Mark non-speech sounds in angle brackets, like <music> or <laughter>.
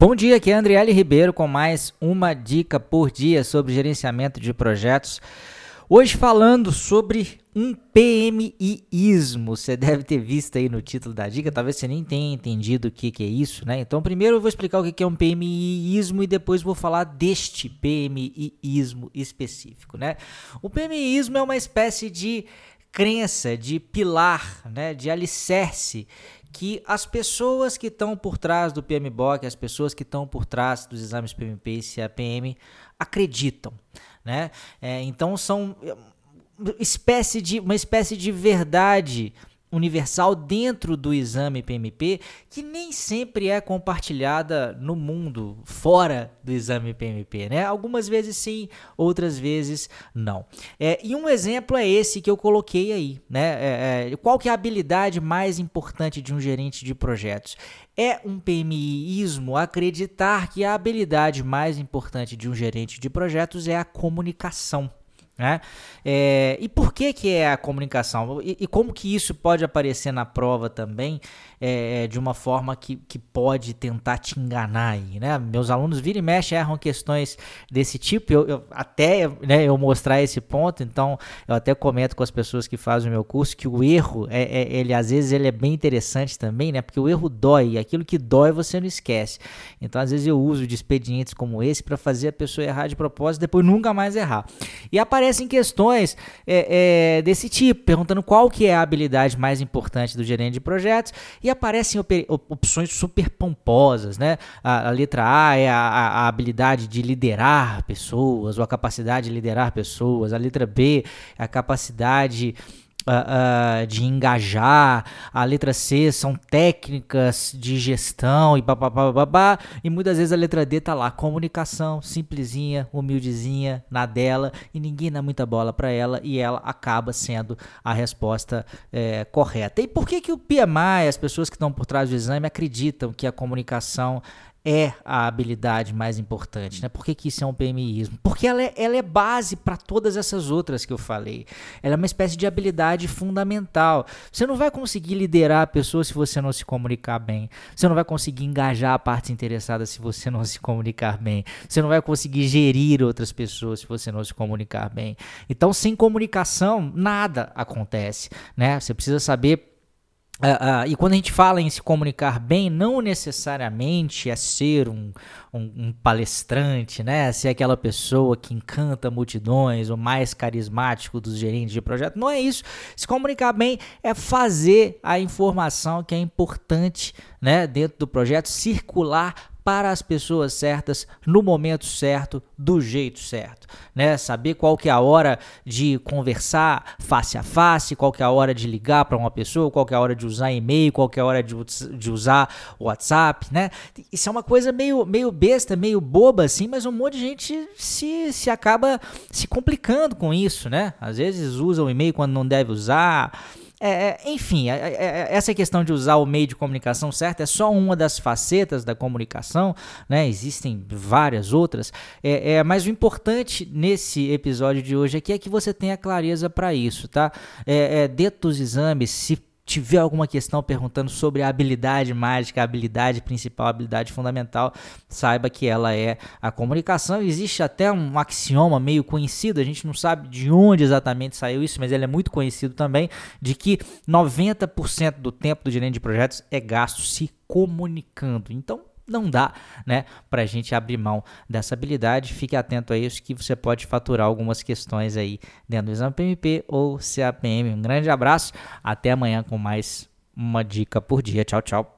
Bom dia, aqui é Andriele Ribeiro com mais uma dica por dia sobre gerenciamento de projetos. Hoje falando sobre um PMIismo. Você deve ter visto aí no título da dica, talvez você nem tenha entendido o que, que é isso, né? Então, primeiro eu vou explicar o que, que é um PMIismo e depois vou falar deste PMIismo específico, né? O PMIismo é uma espécie de crença, de pilar, né, de alicerce que as pessoas que estão por trás do PMBOK, as pessoas que estão por trás dos exames PMP e CAPM acreditam, né? É, então são é, espécie de uma espécie de verdade universal dentro do exame PMP que nem sempre é compartilhada no mundo fora do exame PMP, né? Algumas vezes sim, outras vezes não. É, e um exemplo é esse que eu coloquei aí, né? É, é, qual que é a habilidade mais importante de um gerente de projetos? É um PMIismo acreditar que a habilidade mais importante de um gerente de projetos é a comunicação. Né? É, e por que, que é a comunicação? E, e, como que isso pode aparecer na prova também é, de uma forma que, que pode tentar te enganar aí, né? Meus alunos viram e mexe erram questões desse tipo, eu, eu até né, eu mostrar esse ponto, então eu até comento com as pessoas que fazem o meu curso que o erro, é, é, ele às vezes ele é bem interessante também, né? Porque o erro dói, e aquilo que dói você não esquece. Então às vezes eu uso de expedientes como esse para fazer a pessoa errar de propósito, depois nunca mais errar. E aparece aparecem questões é, é, desse tipo, perguntando qual que é a habilidade mais importante do gerente de projetos e aparecem op opções super pomposas, né? A, a letra A é a, a, habilidade de liderar pessoas ou a capacidade de liderar pessoas, a letra B é a capacidade uh, uh, de engajar, a letra C são técnicas de gestão e babá, e muitas vezes a letra D tá lá, comunicação, simplesinha, humildezinha, na dela, e ninguém dá muita bola para ela, e ela acaba sendo a resposta é, correta. E por que que o PMI, as pessoas que estão por trás do exame, acreditam que a comunicação é a habilidade mais importante, né? Por que, que isso é um PMIismo? Porque ela é, ela é base para todas essas outras que eu falei. Ela é uma espécie de habilidade fundamental. Você não vai conseguir liderar a pessoa se você não se comunicar bem. Você não vai conseguir engajar a parte interessada se você não <laughs> se comunicar bem. Você não vai conseguir gerir outras pessoas se você não se comunicar bem. Então, sem comunicação, nada acontece, né? Você precisa saber Uh, uh, e quando a gente fala em se comunicar bem, não necessariamente é ser um, um, um, palestrante, né? Ser aquela pessoa que encanta multidões, o mais carismático dos gerentes de projeto. Não é isso. Se comunicar bem é fazer a informação que é importante né, dentro do projeto circular para as pessoas certas, no momento certo, do jeito certo, né? Saber qual que é a hora de conversar face a face, qual que é a hora de ligar para uma pessoa, qual que é a hora de usar e-mail, qual que é a hora de, de usar WhatsApp, né? Isso é uma coisa meio, meio besta, meio boba assim, mas um monte de gente se, se acaba se complicando com isso, né? Às vezes usa o e-mail quando não deve usar, é, é, enfim, é, é, é, essa questão de usar o meio de comunicação certo é só uma das facetas da comunicação, né? Existem várias outras, é, mas o importante nesse episódio de hoje aqui é que você tenha clareza para isso, tá? dentro dos exames, se tiver alguma questão perguntando sobre a habilidade mágica, a habilidade principal, a habilidade fundamental, saiba que ela é a comunicação. Existe até um axioma meio conhecido, a gente não sabe de onde exatamente saiu isso, mas ele é muito conhecido também, de que 90% do tempo do gerente de projetos é gasto se comunicando. Então, não dá, né, para a gente abrir mão dessa habilidade. Fique atento a isso que você pode faturar algumas questões aí dentro do exame PMP ou CAPM. Um grande abraço, até amanhã com mais uma dica por dia. Tchau, tchau.